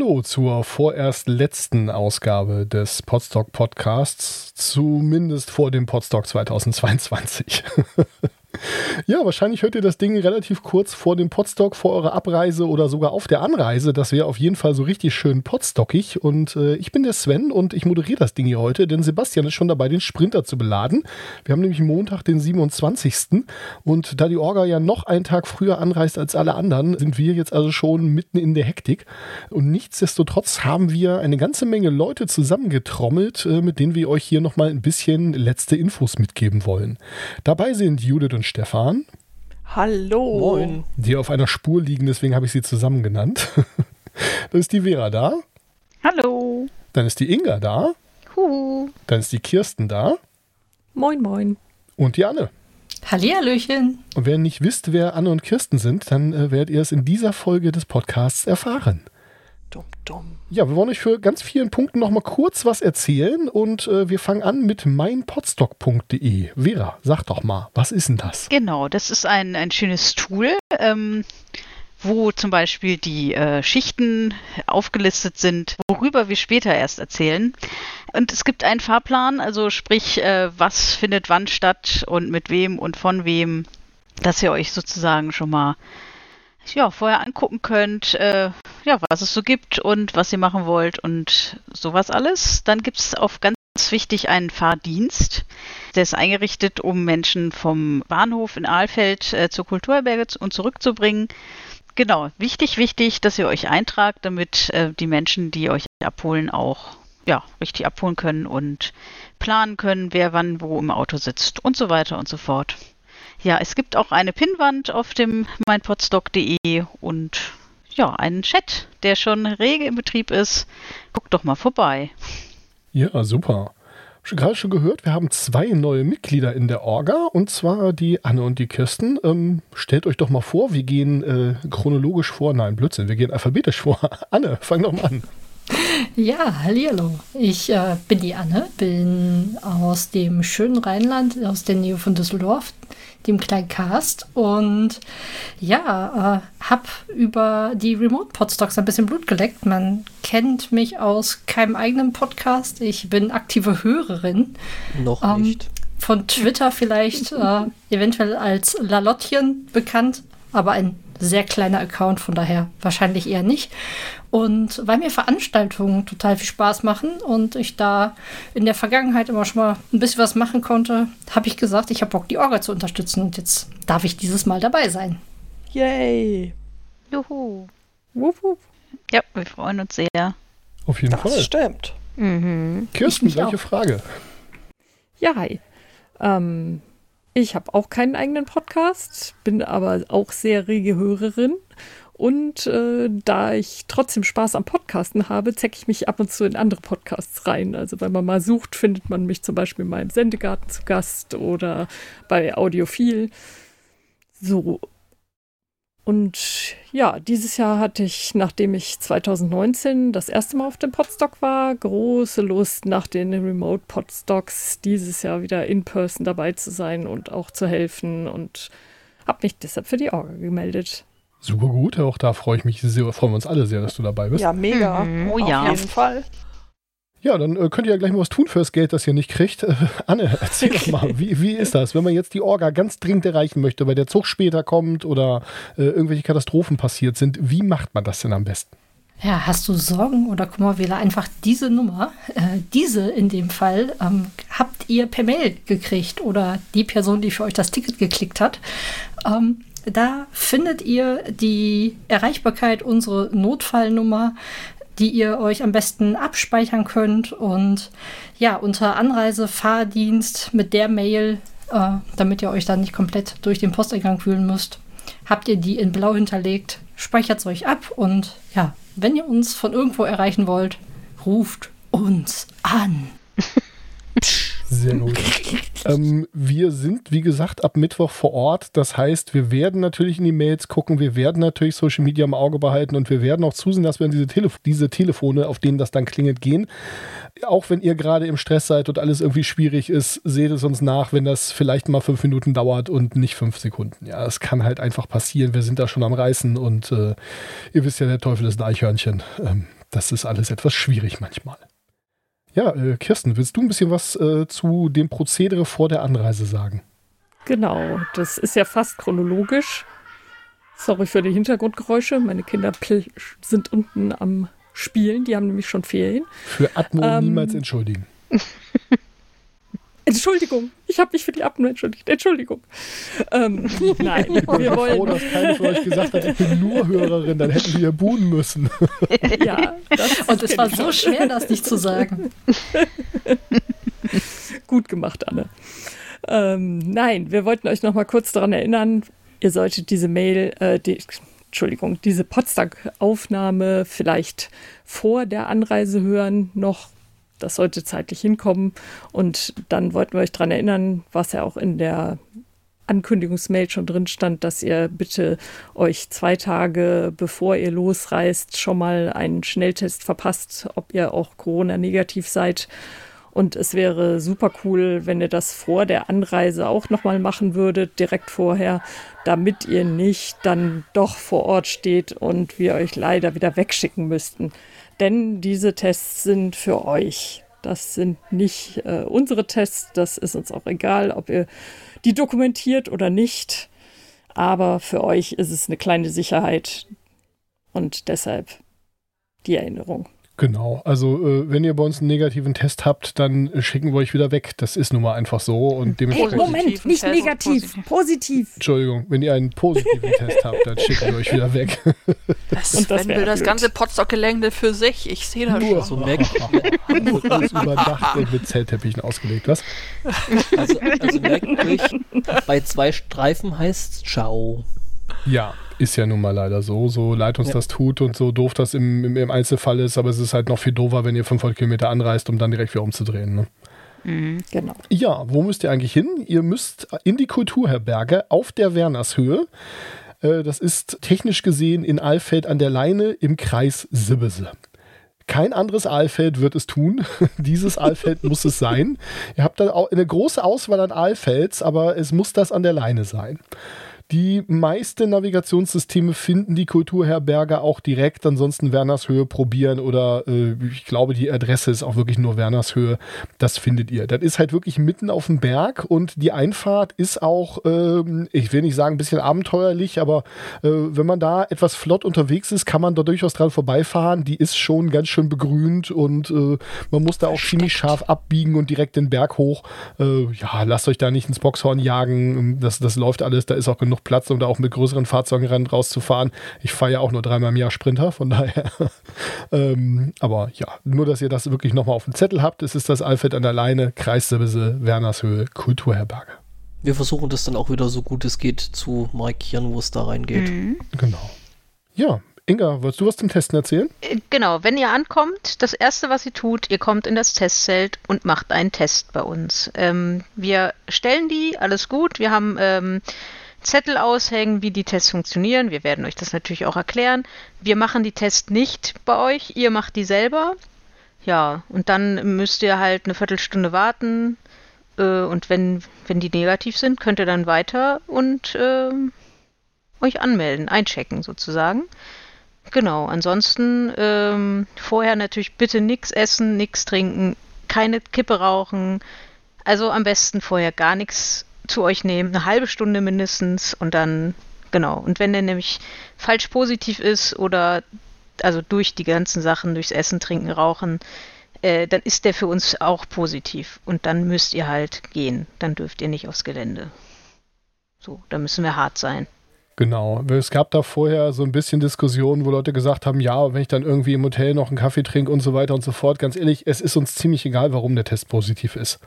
Hallo zur vorerst letzten Ausgabe des Podstock Podcasts, zumindest vor dem Podstock 2022. Ja, wahrscheinlich hört ihr das Ding relativ kurz vor dem Podstock, vor eurer Abreise oder sogar auf der Anreise. Das wäre auf jeden Fall so richtig schön podstockig. Und äh, ich bin der Sven und ich moderiere das Ding hier heute, denn Sebastian ist schon dabei, den Sprinter zu beladen. Wir haben nämlich Montag, den 27. Und da die Orga ja noch einen Tag früher anreist als alle anderen, sind wir jetzt also schon mitten in der Hektik. Und nichtsdestotrotz haben wir eine ganze Menge Leute zusammengetrommelt, äh, mit denen wir euch hier nochmal ein bisschen letzte Infos mitgeben wollen. Dabei sind Judith und Stefan. Hallo. Moin. Die auf einer Spur liegen, deswegen habe ich sie zusammen genannt. Dann ist die Vera da. Hallo. Dann ist die Inga da. Huhu. Dann ist die Kirsten da. Moin, moin. Und die Anne. Hallihallöchen. Und wenn ihr nicht wisst, wer Anne und Kirsten sind, dann äh, werdet ihr es in dieser Folge des Podcasts erfahren. Dumm. Ja, wir wollen euch für ganz vielen Punkten noch mal kurz was erzählen und äh, wir fangen an mit meinpodstock.de. Vera, sag doch mal, was ist denn das? Genau, das ist ein, ein schönes Tool, ähm, wo zum Beispiel die äh, Schichten aufgelistet sind, worüber wir später erst erzählen. Und es gibt einen Fahrplan, also sprich, äh, was findet wann statt und mit wem und von wem, dass ihr euch sozusagen schon mal ja, vorher angucken könnt, äh, ja, was es so gibt und was ihr machen wollt und sowas alles. Dann gibt es auf ganz wichtig einen Fahrdienst. Der ist eingerichtet, um Menschen vom Bahnhof in Ahlfeld äh, zur Kulturherberge und zurückzubringen. Genau, wichtig, wichtig, dass ihr euch eintragt, damit äh, die Menschen, die euch abholen, auch ja, richtig abholen können und planen können, wer wann wo im Auto sitzt und so weiter und so fort. Ja, es gibt auch eine Pinnwand auf dem meinpodstock.de und ja, einen Chat, der schon rege im Betrieb ist. Guckt doch mal vorbei. Ja, super. Schon gerade schon gehört, wir haben zwei neue Mitglieder in der Orga und zwar die Anne und die Kirsten. Ähm, stellt euch doch mal vor, wir gehen äh, chronologisch vor. Nein, Blödsinn, wir gehen alphabetisch vor. Anne, fang doch mal an. Ja, hallo. Ich äh, bin die Anne, bin aus dem schönen Rheinland, aus der Nähe von Düsseldorf, dem kleinen Cast und ja, äh, hab über die Remote Podstocks ein bisschen Blut geleckt. Man kennt mich aus keinem eigenen Podcast. Ich bin aktive Hörerin. Noch ähm, nicht. Von Twitter vielleicht äh, eventuell als Lalottchen bekannt, aber ein sehr kleiner Account, von daher wahrscheinlich eher nicht. Und weil mir Veranstaltungen total viel Spaß machen und ich da in der Vergangenheit immer schon mal ein bisschen was machen konnte, habe ich gesagt, ich habe Bock, die Orga zu unterstützen und jetzt darf ich dieses Mal dabei sein. Yay! Juhu. Wupp, wupp. Ja, wir freuen uns sehr. Auf jeden Das Fall. stimmt. Mhm. Kirsten, auch. Frage. Ja, hi. Ähm, ich habe auch keinen eigenen Podcast, bin aber auch sehr rege Hörerin. Und äh, da ich trotzdem Spaß am Podcasten habe, zecke ich mich ab und zu in andere Podcasts rein. Also wenn man mal sucht, findet man mich zum Beispiel in meinem Sendegarten zu Gast oder bei Audiophil. So. Und ja, dieses Jahr hatte ich, nachdem ich 2019 das erste Mal auf dem Podstock war, große Lust, nach den Remote Podstocks dieses Jahr wieder in Person dabei zu sein und auch zu helfen und habe mich deshalb für die Orga gemeldet. Super gut, auch da freue ich mich sehr, freuen wir uns alle sehr, dass du dabei bist. Ja, mega. Mhm. Oh Auf ja. jeden Fall. Ja, dann äh, könnt ihr ja gleich mal was tun fürs Geld, das ihr nicht kriegt. Äh, Anne, erzähl doch mal, wie, wie ist das, wenn man jetzt die Orga ganz dringend erreichen möchte, weil der Zug später kommt oder äh, irgendwelche Katastrophen passiert sind? Wie macht man das denn am besten? Ja, hast du Sorgen oder Kummer, wähle einfach diese Nummer, äh, diese in dem Fall, ähm, habt ihr per Mail gekriegt oder die Person, die für euch das Ticket geklickt hat. Ähm, da findet ihr die Erreichbarkeit, unsere Notfallnummer, die ihr euch am besten abspeichern könnt und ja, unter Anreise, Fahrdienst mit der Mail, äh, damit ihr euch dann nicht komplett durch den Posteingang fühlen müsst, habt ihr die in blau hinterlegt, speichert es euch ab und ja, wenn ihr uns von irgendwo erreichen wollt, ruft uns an. Sehr gut. ähm, wir sind, wie gesagt, ab Mittwoch vor Ort. Das heißt, wir werden natürlich in die Mails gucken, wir werden natürlich Social Media im Auge behalten und wir werden auch zusehen, dass wir diese, Telef diese Telefone, auf denen das dann klingelt, gehen. Auch wenn ihr gerade im Stress seid und alles irgendwie schwierig ist, seht es uns nach, wenn das vielleicht mal fünf Minuten dauert und nicht fünf Sekunden. Ja, es kann halt einfach passieren. Wir sind da schon am Reißen und äh, ihr wisst ja, der Teufel ist ein Eichhörnchen. Ähm, das ist alles etwas schwierig manchmal. Ja, äh, Kirsten, willst du ein bisschen was äh, zu dem Prozedere vor der Anreise sagen? Genau, das ist ja fast chronologisch. Sorry für die Hintergrundgeräusche. Meine Kinder sind unten am Spielen, die haben nämlich schon Ferien. Für Atmo ähm, niemals entschuldigen. Entschuldigung, ich habe mich für die Abnur entschuldigt. Entschuldigung. Ähm, nein, ich bin wir wollen. froh, dass keiner von euch gesagt hat, ich bin nur Hörerin, dann hätten wir buhen müssen. ja, und es war so schwer, das nicht zu sagen. Gut gemacht, Anne. Ähm, nein, wir wollten euch noch mal kurz daran erinnern, ihr solltet diese Mail, äh, die, Entschuldigung, diese Potsdam-Aufnahme vielleicht vor der Anreise hören, noch das sollte zeitlich hinkommen. Und dann wollten wir euch daran erinnern, was ja auch in der Ankündigungsmail schon drin stand, dass ihr bitte euch zwei Tage bevor ihr losreist schon mal einen Schnelltest verpasst, ob ihr auch Corona-negativ seid. Und es wäre super cool, wenn ihr das vor der Anreise auch nochmal machen würdet, direkt vorher, damit ihr nicht dann doch vor Ort steht und wir euch leider wieder wegschicken müssten denn diese Tests sind für euch. Das sind nicht äh, unsere Tests, das ist uns auch egal, ob ihr die dokumentiert oder nicht. Aber für euch ist es eine kleine Sicherheit und deshalb die Erinnerung. Genau, also äh, wenn ihr bei uns einen negativen Test habt, dann schicken wir euch wieder weg. Das ist nun mal einfach so und dementsprechend. Hey, Moment, nicht negativ, positiv. positiv. Entschuldigung, wenn ihr einen positiven Test habt, dann schicken wir euch wieder weg. Das, und das wenn wir das ganze Potsdok-Gelände für sich, ich sehe das Nur schon. So merkt, alles überdacht und mit Zellteppichen ausgelegt, was? Also, also merkt euch, bei zwei Streifen heißt Ciao. Ja, ist ja nun mal leider so. So leid uns ja. das tut und so doof das im, im, im, Einzelfall ist, aber es ist halt noch viel doofer, wenn ihr 500 Kilometer anreist, um dann direkt wieder umzudrehen. Ne? Mhm, genau. Ja, wo müsst ihr eigentlich hin? Ihr müsst in die Kulturherberge auf der Wernershöhe. Äh, das ist technisch gesehen in Alfeld an der Leine im Kreis Sibbese. Kein anderes Aalfeld wird es tun. Dieses Aalfeld muss es sein. Ihr habt dann auch eine große Auswahl an Aalfelds, aber es muss das an der Leine sein. Die meisten Navigationssysteme finden die Kulturherberge auch direkt, ansonsten Wernershöhe probieren oder äh, ich glaube, die Adresse ist auch wirklich nur Wernershöhe. Das findet ihr. Das ist halt wirklich mitten auf dem Berg und die Einfahrt ist auch, äh, ich will nicht sagen ein bisschen abenteuerlich, aber äh, wenn man da etwas flott unterwegs ist, kann man da durchaus dran vorbeifahren. Die ist schon ganz schön begrünt und äh, man muss da auch ziemlich scharf abbiegen und direkt den Berg hoch. Äh, ja, lasst euch da nicht ins Boxhorn jagen. Das, das läuft alles, da ist auch genug genug Platz, um da auch mit größeren Fahrzeugen rauszufahren. Ich fahre ja auch nur dreimal im Jahr Sprinter, von daher. ähm, aber ja, nur, dass ihr das wirklich nochmal auf dem Zettel habt. Es ist das Alfred an der Leine, Kreissebese, Wernershöhe, Kulturherberge. Wir versuchen das dann auch wieder so gut es geht zu markieren, wo es da reingeht. Mhm. Genau. Ja, Inga, wolltest du was zum Testen erzählen? Äh, genau, wenn ihr ankommt, das erste, was ihr tut, ihr kommt in das Testzelt und macht einen Test bei uns. Ähm, wir stellen die, alles gut. Wir haben ähm, Zettel aushängen, wie die Tests funktionieren. Wir werden euch das natürlich auch erklären. Wir machen die Tests nicht bei euch, ihr macht die selber. Ja, und dann müsst ihr halt eine Viertelstunde warten. Äh, und wenn, wenn die negativ sind, könnt ihr dann weiter und äh, euch anmelden, einchecken sozusagen. Genau, ansonsten ähm, vorher natürlich bitte nichts essen, nichts trinken, keine Kippe rauchen. Also am besten vorher gar nichts zu euch nehmen, eine halbe Stunde mindestens und dann, genau. Und wenn der nämlich falsch positiv ist oder also durch die ganzen Sachen, durchs Essen, Trinken, Rauchen, äh, dann ist der für uns auch positiv. Und dann müsst ihr halt gehen. Dann dürft ihr nicht aufs Gelände. So, da müssen wir hart sein. Genau. Es gab da vorher so ein bisschen Diskussionen, wo Leute gesagt haben, ja, wenn ich dann irgendwie im Hotel noch einen Kaffee trinke und so weiter und so fort. Ganz ehrlich, es ist uns ziemlich egal, warum der Test positiv ist.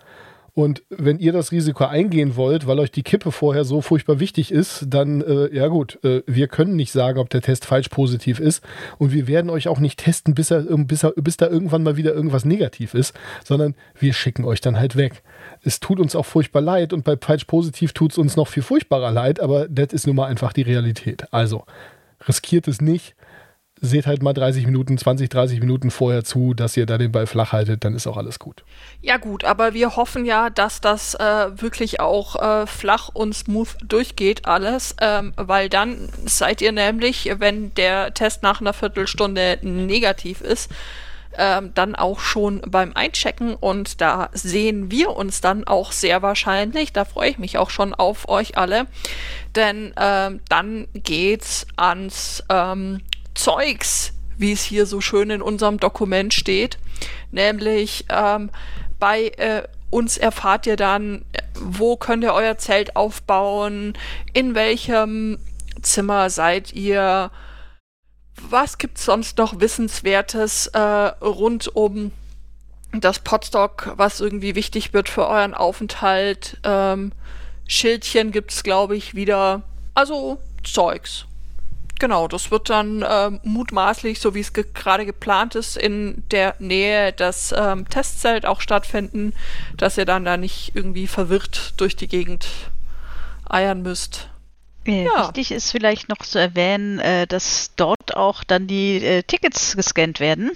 Und wenn ihr das Risiko eingehen wollt, weil euch die Kippe vorher so furchtbar wichtig ist, dann, äh, ja gut, äh, wir können nicht sagen, ob der Test falsch positiv ist. Und wir werden euch auch nicht testen, bis, er, bis, er, bis da irgendwann mal wieder irgendwas negativ ist, sondern wir schicken euch dann halt weg. Es tut uns auch furchtbar leid und bei falsch positiv tut es uns noch viel furchtbarer leid, aber das ist nun mal einfach die Realität. Also riskiert es nicht seht halt mal 30 Minuten, 20, 30 Minuten vorher zu, dass ihr da den Ball flach haltet, dann ist auch alles gut. Ja gut, aber wir hoffen ja, dass das äh, wirklich auch äh, flach und smooth durchgeht alles, ähm, weil dann seid ihr nämlich, wenn der Test nach einer Viertelstunde negativ ist, ähm, dann auch schon beim Einchecken und da sehen wir uns dann auch sehr wahrscheinlich. Da freue ich mich auch schon auf euch alle, denn ähm, dann geht's ans ähm, Zeugs, wie es hier so schön in unserem Dokument steht, nämlich ähm, bei äh, uns erfahrt ihr dann, wo könnt ihr euer Zelt aufbauen, in welchem Zimmer seid ihr, was gibt es sonst noch Wissenswertes äh, rund um das Podstock, was irgendwie wichtig wird für euren Aufenthalt? Ähm, Schildchen gibt es, glaube ich, wieder. Also Zeugs. Genau, das wird dann äh, mutmaßlich, so wie es ge gerade geplant ist, in der Nähe des ähm, Testzelt auch stattfinden, dass ihr dann da nicht irgendwie verwirrt durch die Gegend eiern müsst. Äh, ja. Wichtig ist vielleicht noch zu erwähnen, äh, dass dort auch dann die äh, Tickets gescannt werden.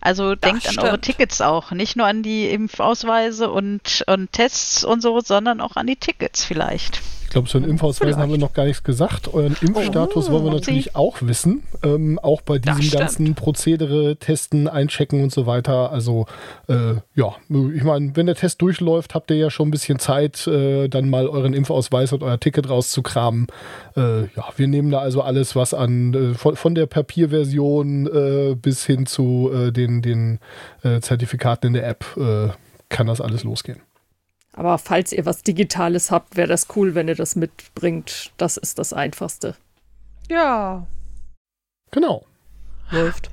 Also das denkt stimmt. an eure Tickets auch, nicht nur an die Impfausweise und, und Tests und so, sondern auch an die Tickets vielleicht glaube, zu den Impfausweisen haben wir noch gar nichts gesagt. Euren Impfstatus oh, wollen wir natürlich Sie? auch wissen. Ähm, auch bei diesem ganzen Prozedere, Testen, Einchecken und so weiter. Also, äh, ja, ich meine, wenn der Test durchläuft, habt ihr ja schon ein bisschen Zeit, äh, dann mal euren Impfausweis und euer Ticket rauszukramen. Äh, ja, wir nehmen da also alles, was an, äh, von, von, der Papierversion äh, bis hin zu äh, den, den Zertifikaten in der App, kann das alles losgehen. Aber falls ihr was Digitales habt, wäre das cool, wenn ihr das mitbringt. Das ist das Einfachste. Ja. Genau. Läuft.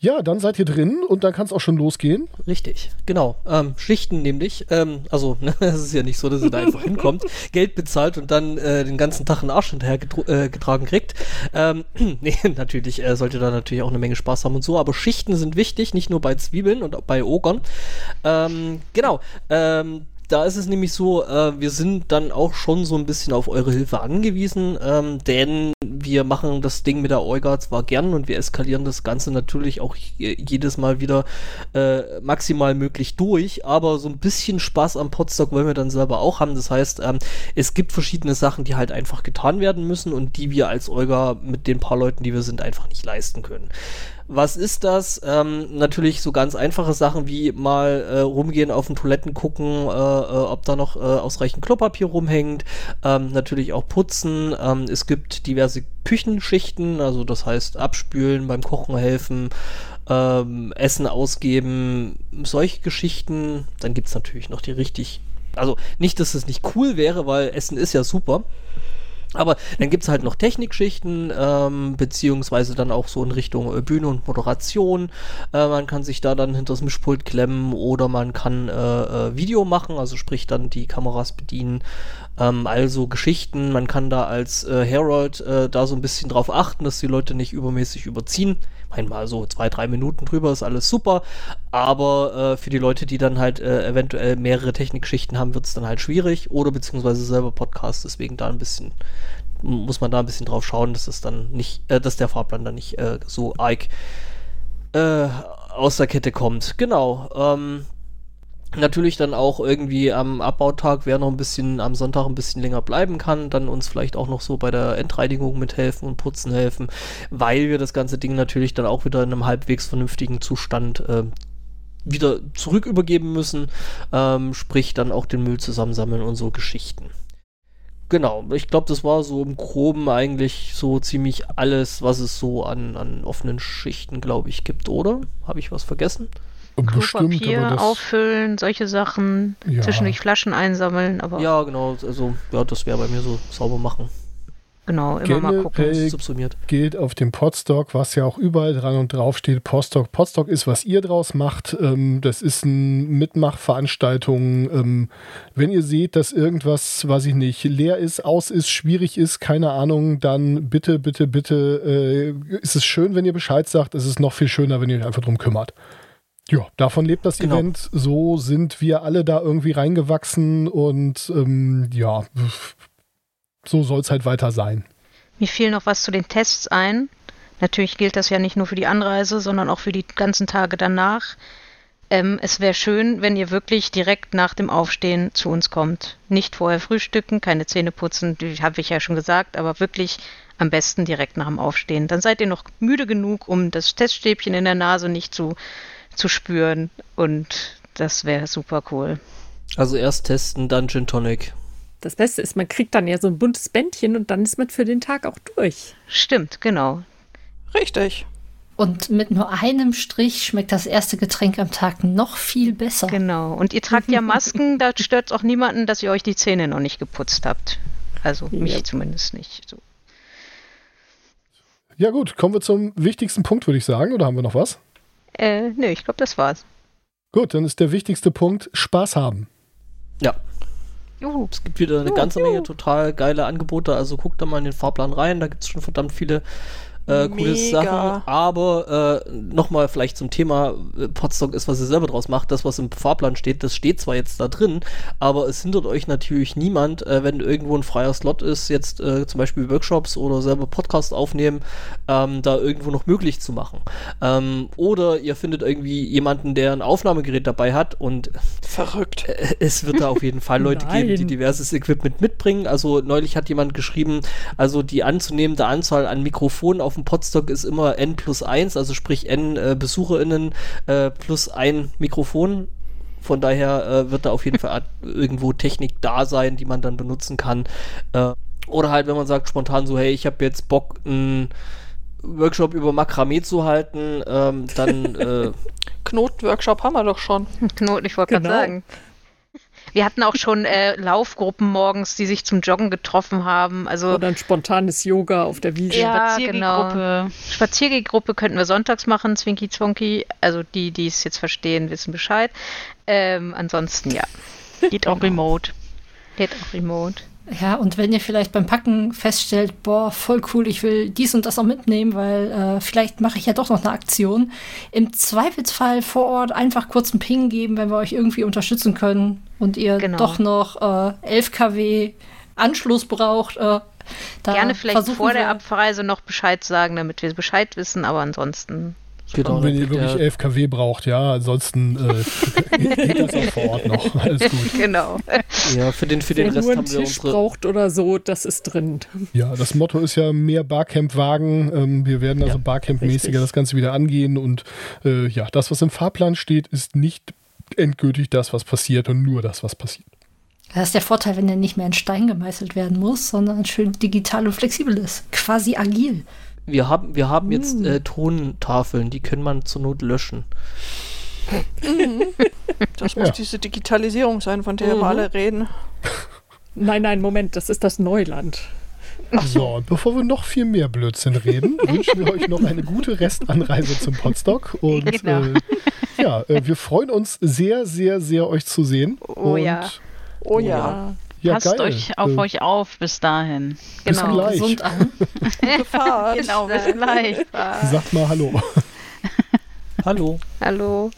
Ja, dann seid ihr drin und dann kann es auch schon losgehen. Richtig, genau. Ähm, Schichten nämlich. Ähm, also, ne, es ist ja nicht so, dass ihr da einfach hinkommt, Geld bezahlt und dann äh, den ganzen Tag einen Arsch hinterher äh, getragen kriegt. Ähm, nee, natürlich äh, sollte da natürlich auch eine Menge Spaß haben und so, aber Schichten sind wichtig, nicht nur bei Zwiebeln und auch bei Ogern. Ähm, genau. Ähm, da ist es nämlich so, äh, wir sind dann auch schon so ein bisschen auf eure Hilfe angewiesen, ähm, denn wir machen das Ding mit der Euga zwar gern und wir eskalieren das Ganze natürlich auch jedes Mal wieder äh, maximal möglich durch, aber so ein bisschen Spaß am Podstock wollen wir dann selber auch haben. Das heißt, ähm, es gibt verschiedene Sachen, die halt einfach getan werden müssen und die wir als Euga mit den paar Leuten, die wir sind, einfach nicht leisten können. Was ist das? Ähm, natürlich so ganz einfache Sachen wie mal äh, rumgehen auf den Toiletten gucken, äh, ob da noch äh, ausreichend Klopapier rumhängt. Ähm, natürlich auch putzen. Ähm, es gibt diverse Küchenschichten, also das heißt abspülen, beim Kochen helfen, ähm, Essen ausgeben, solche Geschichten. Dann gibt es natürlich noch die richtig. Also nicht, dass es nicht cool wäre, weil Essen ist ja super. Aber dann gibt es halt noch Technikschichten, ähm, beziehungsweise dann auch so in Richtung äh, Bühne und Moderation. Äh, man kann sich da dann hinter das Mischpult klemmen oder man kann äh, äh, Video machen, also sprich dann die Kameras bedienen. Ähm, also Geschichten, man kann da als äh, Herald äh, da so ein bisschen drauf achten, dass die Leute nicht übermäßig überziehen einmal so zwei, drei Minuten drüber ist alles super, aber für die Leute, die dann halt eventuell mehrere Technikschichten haben, wird es dann halt schwierig oder beziehungsweise selber Podcast, deswegen da ein bisschen muss man da ein bisschen drauf schauen, dass es dann nicht, äh, dass der Fahrplan dann nicht äh, so arg äh, aus der Kette kommt. Genau. Ähm, Natürlich dann auch irgendwie am Abbautag, wer noch ein bisschen am Sonntag ein bisschen länger bleiben kann, dann uns vielleicht auch noch so bei der Endreinigung mithelfen und putzen helfen, weil wir das ganze Ding natürlich dann auch wieder in einem halbwegs vernünftigen Zustand äh, wieder zurück übergeben müssen, ähm, sprich dann auch den Müll zusammensammeln und so Geschichten. Genau, ich glaube, das war so im Groben eigentlich so ziemlich alles, was es so an, an offenen Schichten, glaube ich, gibt, oder? Habe ich was vergessen? Bestimmt, Klopapier auffüllen, solche Sachen, ja. zwischendurch Flaschen einsammeln, aber. Ja, genau, also ja, das wäre bei mir so sauber machen. Genau, immer Generell mal gucken. Subsumiert. Gilt auf dem Podstock, was ja auch überall dran und drauf steht, Podstock. Podstock ist, was ihr draus macht. Ähm, das ist eine Mitmachveranstaltung. Ähm, wenn ihr seht, dass irgendwas, weiß ich nicht, leer ist, aus ist, schwierig ist, keine Ahnung, dann bitte, bitte, bitte, äh, ist es schön, wenn ihr Bescheid sagt. Es ist noch viel schöner, wenn ihr euch einfach drum kümmert. Ja, davon lebt das genau. Event. So sind wir alle da irgendwie reingewachsen und ähm, ja, so soll es halt weiter sein. Mir fiel noch was zu den Tests ein. Natürlich gilt das ja nicht nur für die Anreise, sondern auch für die ganzen Tage danach. Ähm, es wäre schön, wenn ihr wirklich direkt nach dem Aufstehen zu uns kommt. Nicht vorher frühstücken, keine Zähne putzen, die habe ich ja schon gesagt, aber wirklich am besten direkt nach dem Aufstehen. Dann seid ihr noch müde genug, um das Teststäbchen in der Nase nicht zu, zu spüren und das wäre super cool. Also erst testen, dann Gin Tonic. Das Beste ist, man kriegt dann ja so ein buntes Bändchen und dann ist man für den Tag auch durch. Stimmt, genau. Richtig. Und mit nur einem Strich schmeckt das erste Getränk am Tag noch viel besser. Genau. Und ihr tragt ja Masken, da stört es auch niemanden, dass ihr euch die Zähne noch nicht geputzt habt. Also mich Ja. zumindest nicht. So. Ja gut, kommen wir zum wichtigsten Punkt, würde ich sagen. Oder haben wir noch was? Äh, nö, ich glaube, das war's. Gut, dann ist der wichtigste Punkt Spaß haben. Ja, Juhu. es gibt wieder eine ganze Menge total geile Angebote. Also guckt da mal in den Fahrplan rein. Da gibt es schon verdammt viele äh, coole. Sachen. Aber äh, nochmal vielleicht zum Thema äh, Podstock ist, was ihr selber draus macht. Das, was im Fahrplan steht, das steht zwar jetzt da drin, aber es hindert euch natürlich niemand, äh, wenn irgendwo ein freier Slot ist, jetzt äh, zum Beispiel Workshops oder selber Podcast aufnehmen, ähm, da irgendwo noch möglich zu machen. Ähm, oder ihr findet irgendwie jemanden, der ein Aufnahmegerät dabei hat und Verrückt. äh, es wird da auf jeden Fall Leute geben, die diverses Equipment mitbringen. Also neulich hat jemand geschrieben, also die anzunehmende Anzahl an Mikrofonen auf dem Podstock ist immer n plus 1, also sprich n äh, BesucherInnen äh, plus ein Mikrofon. Von daher äh, wird da auf jeden Fall irgendwo Technik da sein, die man dann benutzen kann. Äh, oder halt, wenn man sagt spontan so, hey, ich habe jetzt Bock, einen Workshop über Makramee zu halten, ähm, dann äh, Knotworkshop haben wir doch schon. Knoten, ich wollte Genau. gerade sagen. Wir hatten auch schon äh, Laufgruppen morgens, die sich zum Joggen getroffen haben. Also Oder ein spontanes Yoga auf der Wiese. Ja, Spaziergehgruppe. Spaziergehgruppe könnten wir sonntags machen, Zwinky Zwonky. Also die, die es jetzt verstehen, wissen Bescheid. Ähm, ansonsten ja, Geht auch remote. geht auch remote. Ja, und wenn ihr vielleicht beim Packen feststellt, boah, voll cool, ich will dies und das auch mitnehmen, weil äh, vielleicht mache ich ja doch noch eine Aktion. Im Zweifelsfall vor Ort einfach kurz einen Ping geben, wenn wir euch irgendwie unterstützen können und ihr Genau. doch noch äh, 11 kW Anschluss braucht. Äh, da Gerne vielleicht vor der Abreise noch Bescheid sagen, damit wir Bescheid wissen, aber ansonsten. Genau, wenn ihr wirklich der- 11 kW braucht, ja, ansonsten äh, geht das auch vor Ort noch. Alles gut. Genau. ja, für den, für den Rest haben wir Tisch unsere braucht oder so, das ist drin. Ja, das Motto ist ja mehr Barcamp-Wagen. Ähm, wir werden also Ja, Barcamp-mäßiger das Ganze wieder angehen. Und äh, ja, das, was im Fahrplan steht, ist nicht endgültig das, was passiert und nur das, was passiert. Das ist der Vorteil, wenn er nicht mehr in Stein gemeißelt werden muss, sondern schön digital und flexibel ist. Quasi agil. Wir haben, wir haben jetzt Hm. äh, Tontafeln, die können man zur Not löschen. Das muss Ja. diese Digitalisierung sein, von der Mhm. wir alle reden. Nein, nein, Moment, das ist das Neuland. So, und bevor wir noch viel mehr Blödsinn reden, wünschen wir euch noch eine gute Restanreise zum Podstock. Und Genau. äh, ja, äh, wir freuen uns sehr, sehr, sehr, euch zu sehen. Oh und, ja. Oh ja. Ja. Ja, Passt geil. euch auf Äh, euch auf bis dahin. Bis Genau. gleich. Gesund an. Gefahr. Genau, bis gleich. Sagt mal Hallo. Hallo. Hallo.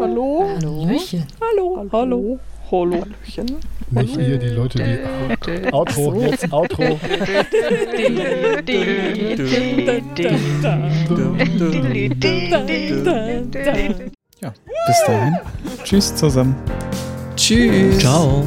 Hallo? Hallöchen. Hallo, hallo. Hallo. Hallöchen. Nicht hier die Leute, die. Outro, jetzt Outro. Ja, bis dahin. Tschüss zusammen. Tschüss. Ciao.